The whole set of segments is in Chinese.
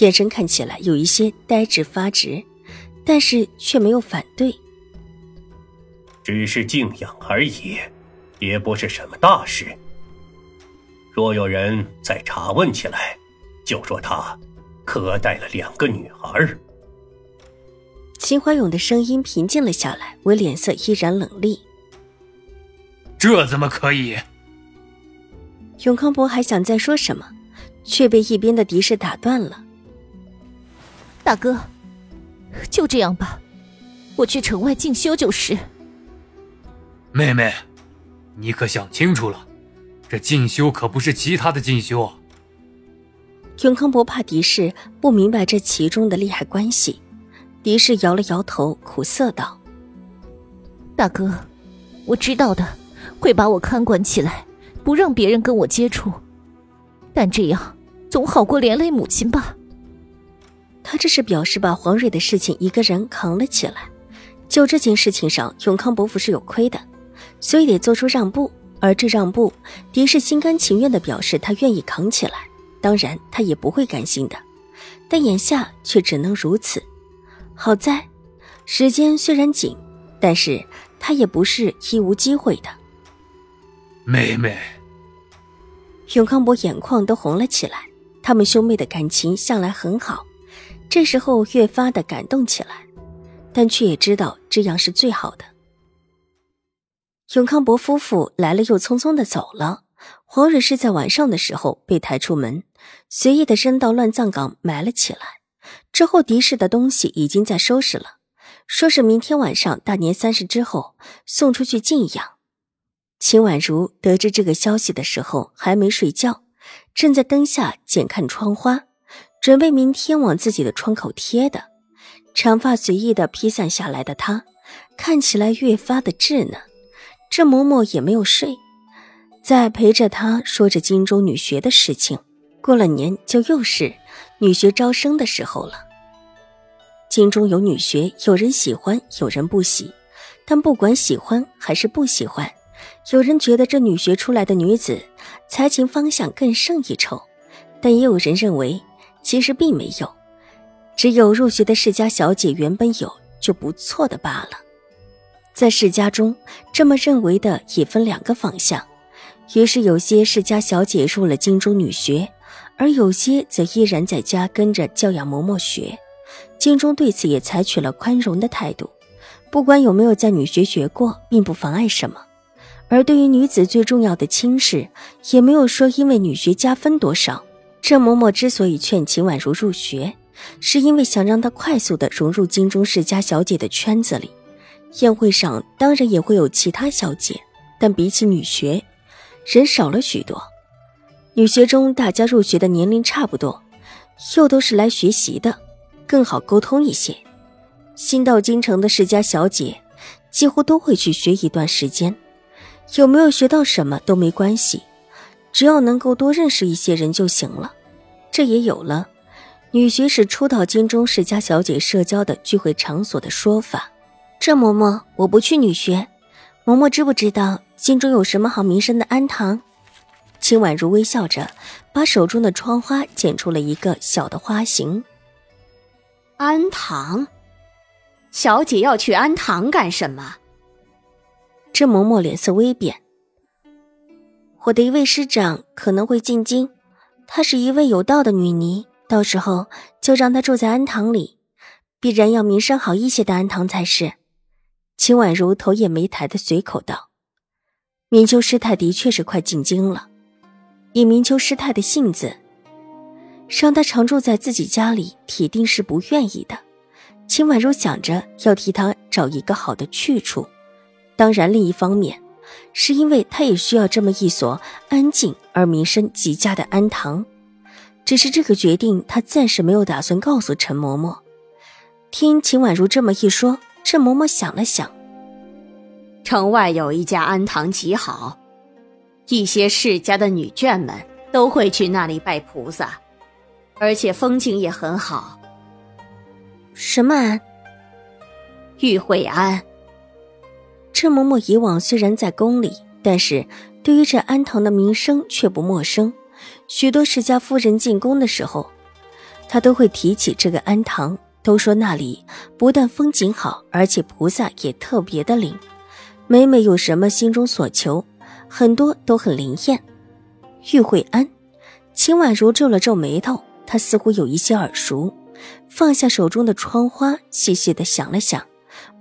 眼神看起来有一些呆滞发直，但是却没有反对。只是静养而已，也不是什么大事。若有人再查问起来，就说他可带了两个女孩。秦怀勇的声音平静了下来，我脸色依然冷厉。这怎么可以？永康伯还想再说什么，却被一边的敌士打断了。大哥，就这样吧，我去城外进修就是。妹妹，你可想清楚了，这进修可不是其他的进修。永康伯怕狄氏不明白这其中的利害关系，狄氏摇了摇头，苦涩道：“大哥，我知道的，会把我看管起来，不让别人跟我接触，但这样总好过连累母亲吧。”他这是表示把黄蕊的事情一个人扛了起来。就这件事情上，永康伯父是有亏的，所以得做出让步。而这让步，狄氏心甘情愿的表示他愿意扛起来。当然，他也不会甘心的，但眼下却只能如此。好在，时间虽然紧，但是他也不是一无机会的。妹妹，永康伯眼眶都红了起来。他们兄妹的感情向来很好。这时候越发的感动起来，但却也知道这样是最好的。永康伯夫妇来了又匆匆的走了。黄蕊是在晚上的时候被抬出门，随意的扔到乱葬岗埋了起来。之后狄氏的东西已经在收拾了，说是明天晚上大年三十之后送出去静养。秦婉如得知这个消息的时候还没睡觉，正在灯下检看窗花。准备明天往自己的窗口贴的，长发随意的披散下来的她，看起来越发的稚嫩。这嬷嬷也没有睡，在陪着她说着荆州女学的事情。过了年就又是女学招生的时候了。京中有女学，有人喜欢，有人不喜。但不管喜欢还是不喜欢，有人觉得这女学出来的女子才情方向更胜一筹，但也有人认为。其实并没有，只有入学的世家小姐原本有就不错的罢了。在世家中，这么认为的也分两个方向。于是有些世家小姐入了京中女学，而有些则依然在家跟着教养嬷嬷学。京中对此也采取了宽容的态度，不管有没有在女学学过，并不妨碍什么。而对于女子最重要的亲事，也没有说因为女学加分多少。郑嬷嬷之所以劝秦婉如入学，是因为想让她快速的融入京中世家小姐的圈子里。宴会上当然也会有其他小姐，但比起女学，人少了许多。女学中大家入学的年龄差不多，又都是来学习的，更好沟通一些。新到京城的世家小姐，几乎都会去学一段时间，有没有学到什么都没关系。只要能够多认识一些人就行了，这也有了女学是初到京中世家小姐社交的聚会场所的说法。这嬷嬷，我不去女学。嬷嬷知不知道京中有什么好名声的安堂？秦婉如微笑着，把手中的窗花剪出了一个小的花形。安堂，小姐要去安堂干什么？这嬷嬷脸色微变。我的一位师长可能会进京，她是一位有道的女尼，到时候就让她住在安堂里，必然要名声好一些的安堂才是。秦婉如头也没抬的随口道：“明秋师太的确是快进京了，以明秋师太的性子，让她常住在自己家里，铁定是不愿意的。”秦婉如想着要替她找一个好的去处，当然另一方面。是因为他也需要这么一所安静而名声极佳的安堂。只是这个决定，他暂时没有打算告诉陈嬷嬷。听秦婉如这么一说，陈嬷嬷想了想，城外有一家庵堂极好，一些世家的女眷们都会去那里拜菩萨，而且风景也很好。什么庵？玉慧庵。陈嬷嬷以往虽然在宫里，但是对于这庵堂的名声却不陌生。许多世家夫人进宫的时候，她都会提起这个庵堂，都说那里不但风景好，而且菩萨也特别的灵。每每有什么心中所求，很多都很灵验。玉慧庵，秦婉如皱了皱眉头，她似乎有一些耳熟，放下手中的窗花，细细的想了想，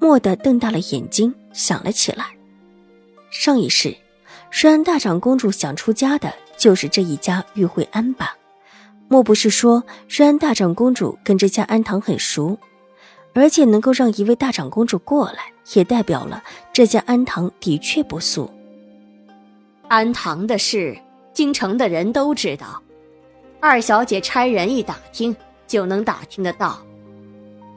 蓦地瞪大了眼睛。想了起来，上一世，瑞安大长公主想出家的就是这一家玉慧庵吧？莫不是说瑞安大长公主跟这家庵堂很熟，而且能够让一位大长公主过来，也代表了这家庵堂的确不俗。庵堂的事，京城的人都知道，二小姐差人一打听就能打听得到。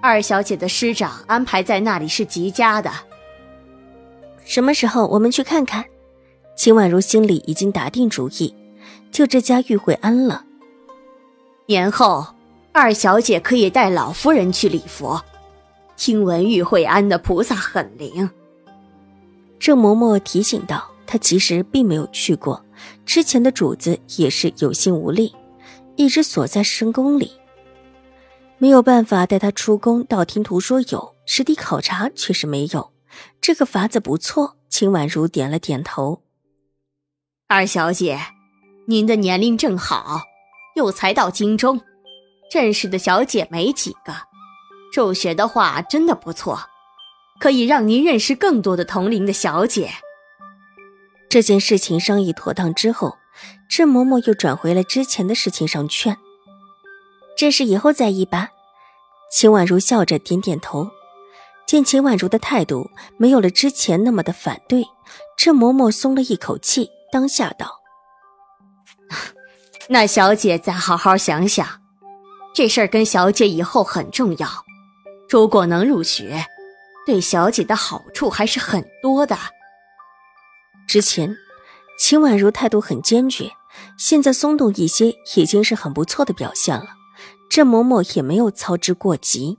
二小姐的师长安排在那里是极佳的。什么时候我们去看看？秦婉如心里已经打定主意，就这家玉慧庵了。年后，二小姐可以带老夫人去礼佛。听闻玉慧庵的菩萨很灵。郑嬷嬷提醒道：“她其实并没有去过，之前的主子也是有心无力，一直锁在深宫里，没有办法带她出宫。道听途说有，实地考察却是没有。”这个法子不错，秦婉如点了点头。二小姐，您的年龄正好，又才到京中，认识的小姐没几个，助学的话真的不错，可以让您认识更多的同龄的小姐。这件事情商议妥当之后，郑嬷嬷又转回了之前的事情上劝，这事以后再议吧。秦婉如笑着点点头。见秦婉如的态度没有了之前那么的反对，郑嬷嬷松了一口气，当下道：“那小姐再好好想想，这事儿跟小姐以后很重要。如果能入学，对小姐的好处还是很多的。”之前秦婉如态度很坚决，现在松动一些，已经是很不错的表现了。郑嬷嬷也没有操之过急。